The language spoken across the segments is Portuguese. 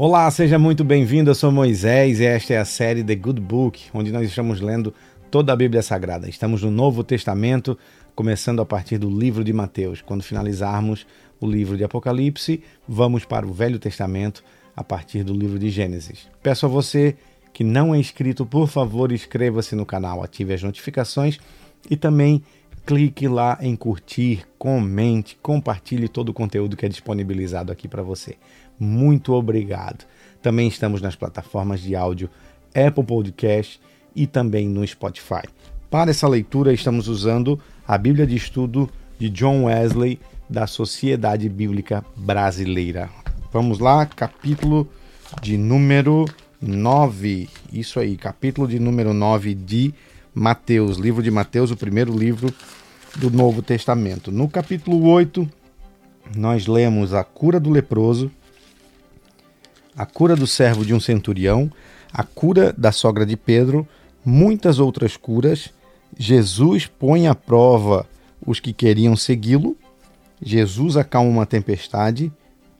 Olá, seja muito bem-vindo. Eu sou Moisés e esta é a série The Good Book, onde nós estamos lendo toda a Bíblia Sagrada. Estamos no Novo Testamento, começando a partir do livro de Mateus. Quando finalizarmos o livro de Apocalipse, vamos para o Velho Testamento a partir do livro de Gênesis. Peço a você que não é inscrito, por favor, inscreva-se no canal, ative as notificações e também clique lá em curtir, comente, compartilhe todo o conteúdo que é disponibilizado aqui para você muito obrigado. Também estamos nas plataformas de áudio Apple Podcast e também no Spotify. Para essa leitura, estamos usando a Bíblia de Estudo de John Wesley da Sociedade Bíblica Brasileira. Vamos lá, capítulo de número 9. Isso aí, capítulo de número 9 de Mateus, livro de Mateus, o primeiro livro do Novo Testamento. No capítulo 8, nós lemos a cura do leproso, a cura do servo de um centurião, a cura da sogra de Pedro, muitas outras curas. Jesus põe à prova os que queriam segui-lo. Jesus acalma uma tempestade,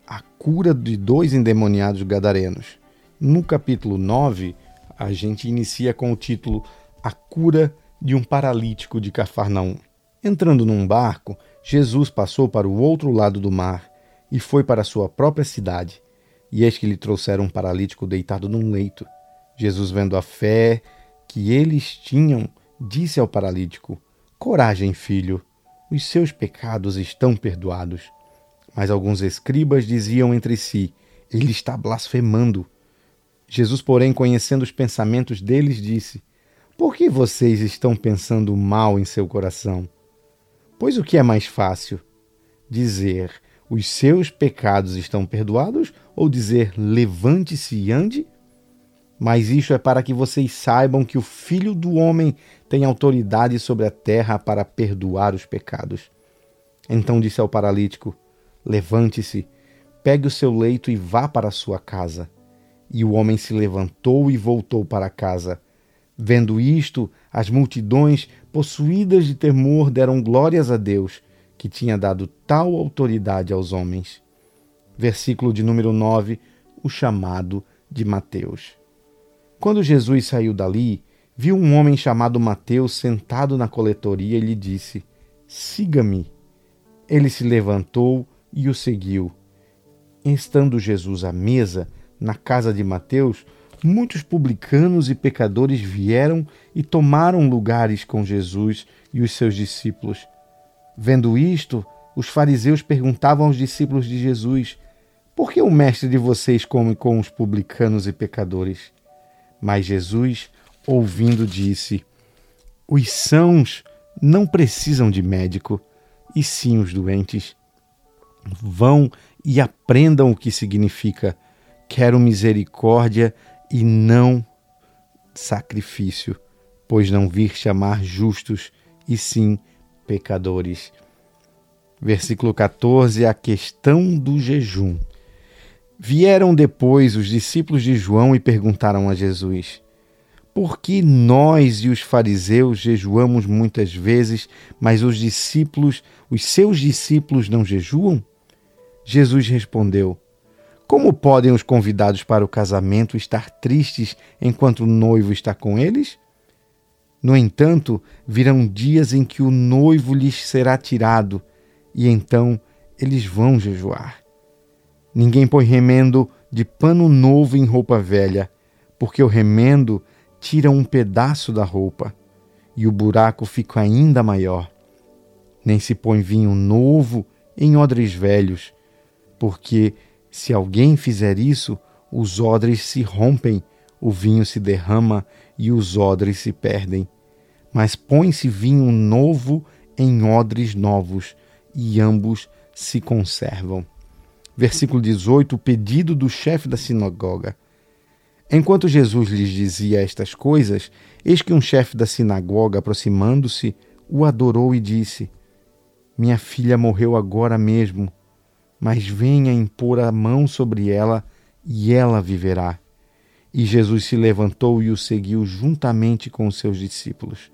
a cura de dois endemoniados gadarenos. No capítulo 9, a gente inicia com o título A cura de um paralítico de Cafarnaum. Entrando num barco, Jesus passou para o outro lado do mar e foi para sua própria cidade. E eis que lhe trouxeram um paralítico deitado num leito. Jesus, vendo a fé que eles tinham, disse ao paralítico: Coragem, filho, os seus pecados estão perdoados. Mas alguns escribas diziam entre si: Ele está blasfemando. Jesus, porém, conhecendo os pensamentos deles, disse: Por que vocês estão pensando mal em seu coração? Pois o que é mais fácil? Dizer: os seus pecados estão perdoados, ou dizer levante-se e ande? Mas isso é para que vocês saibam que o Filho do Homem tem autoridade sobre a terra para perdoar os pecados. Então disse ao paralítico: Levante-se, pegue o seu leito e vá para a sua casa. E o homem se levantou e voltou para casa. Vendo isto, as multidões, possuídas de temor, deram glórias a Deus que tinha dado tal autoridade aos homens. Versículo de número 9, o chamado de Mateus. Quando Jesus saiu dali, viu um homem chamado Mateus sentado na coletoria e lhe disse: Siga-me. Ele se levantou e o seguiu. Estando Jesus à mesa, na casa de Mateus, muitos publicanos e pecadores vieram e tomaram lugares com Jesus e os seus discípulos. Vendo isto, os fariseus perguntavam aos discípulos de Jesus: Por que o mestre de vocês come com os publicanos e pecadores? Mas Jesus, ouvindo, disse: Os sãos não precisam de médico, e sim os doentes. Vão e aprendam o que significa: quero misericórdia e não sacrifício, pois não vir chamar justos, e sim pecadores. Versículo 14, a questão do jejum. Vieram depois os discípulos de João e perguntaram a Jesus: Por que nós e os fariseus jejuamos muitas vezes, mas os discípulos, os seus discípulos não jejuam? Jesus respondeu: Como podem os convidados para o casamento estar tristes enquanto o noivo está com eles? No entanto, virão dias em que o noivo lhes será tirado, e então eles vão jejuar. Ninguém põe remendo de pano novo em roupa velha, porque o remendo tira um pedaço da roupa, e o buraco fica ainda maior. Nem se põe vinho novo em odres velhos, porque se alguém fizer isso, os odres se rompem, o vinho se derrama e os odres se perdem. Mas põe-se vinho novo em odres novos, e ambos se conservam. Versículo 18: o pedido do chefe da sinagoga. Enquanto Jesus lhes dizia estas coisas, eis que um chefe da sinagoga, aproximando-se, o adorou e disse: Minha filha morreu agora mesmo, mas venha impor a mão sobre ela e ela viverá. E Jesus se levantou e o seguiu juntamente com os seus discípulos.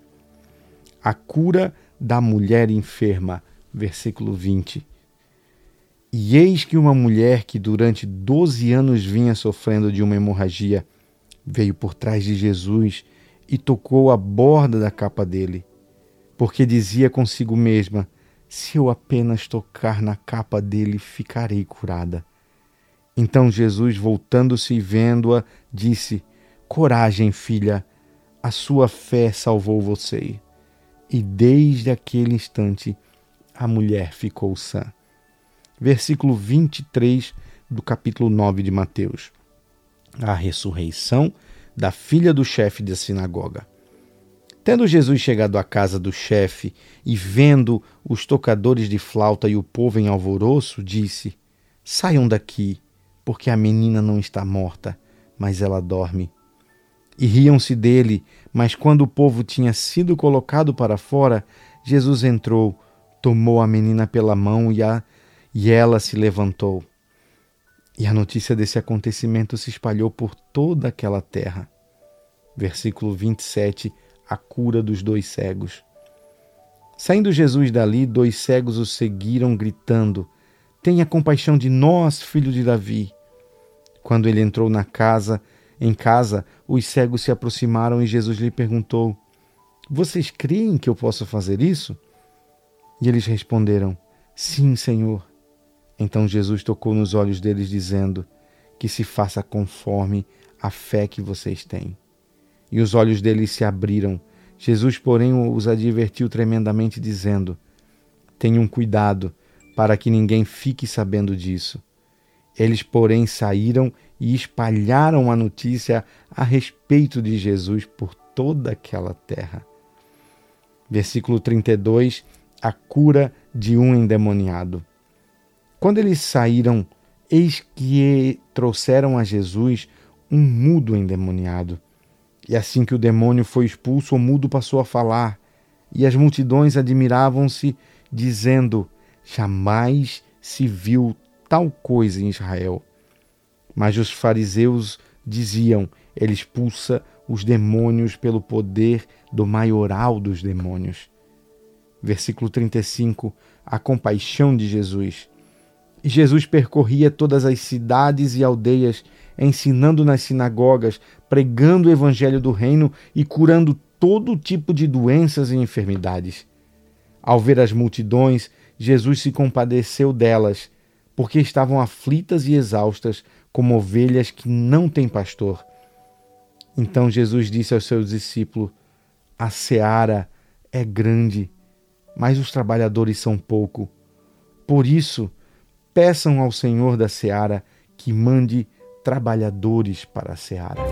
A cura da mulher enferma, versículo 20. E eis que uma mulher que durante doze anos vinha sofrendo de uma hemorragia veio por trás de Jesus e tocou a borda da capa dele, porque dizia consigo mesma: Se eu apenas tocar na capa dele, ficarei curada. Então Jesus, voltando-se e vendo-a, disse: Coragem, filha, a sua fé salvou você. E desde aquele instante a mulher ficou sã. Versículo 23 do capítulo 9 de Mateus. A ressurreição da filha do chefe da sinagoga. Tendo Jesus chegado à casa do chefe e vendo os tocadores de flauta e o povo em alvoroço, disse: Saiam daqui, porque a menina não está morta, mas ela dorme. E riam-se dele, mas quando o povo tinha sido colocado para fora, Jesus entrou, tomou a menina pela mão e, a, e ela se levantou. E a notícia desse acontecimento se espalhou por toda aquela terra. Versículo 27, a cura dos dois cegos. Saindo Jesus dali, dois cegos o seguiram, gritando: Tenha compaixão de nós, filho de Davi. Quando ele entrou na casa, em casa, os cegos se aproximaram e Jesus lhe perguntou: Vocês creem que eu posso fazer isso? E eles responderam: Sim, Senhor. Então Jesus tocou nos olhos deles, dizendo: Que se faça conforme a fé que vocês têm. E os olhos deles se abriram. Jesus, porém, os advertiu tremendamente, dizendo: Tenham cuidado para que ninguém fique sabendo disso. Eles, porém, saíram e espalharam a notícia a respeito de Jesus por toda aquela terra. Versículo 32: A cura de um endemoniado. Quando eles saíram, eis que trouxeram a Jesus um mudo endemoniado. E assim que o demônio foi expulso, o mudo passou a falar, e as multidões admiravam-se, dizendo: Jamais se viu tal coisa em Israel. Mas os fariseus diziam: Ele expulsa os demônios pelo poder do maioral dos demônios. Versículo 35: A compaixão de Jesus. Jesus percorria todas as cidades e aldeias, ensinando nas sinagogas, pregando o evangelho do reino e curando todo tipo de doenças e enfermidades. Ao ver as multidões, Jesus se compadeceu delas, porque estavam aflitas e exaustas, como ovelhas que não têm pastor. Então Jesus disse aos seus discípulos: A seara é grande, mas os trabalhadores são pouco. Por isso, peçam ao Senhor da seara que mande trabalhadores para a seara.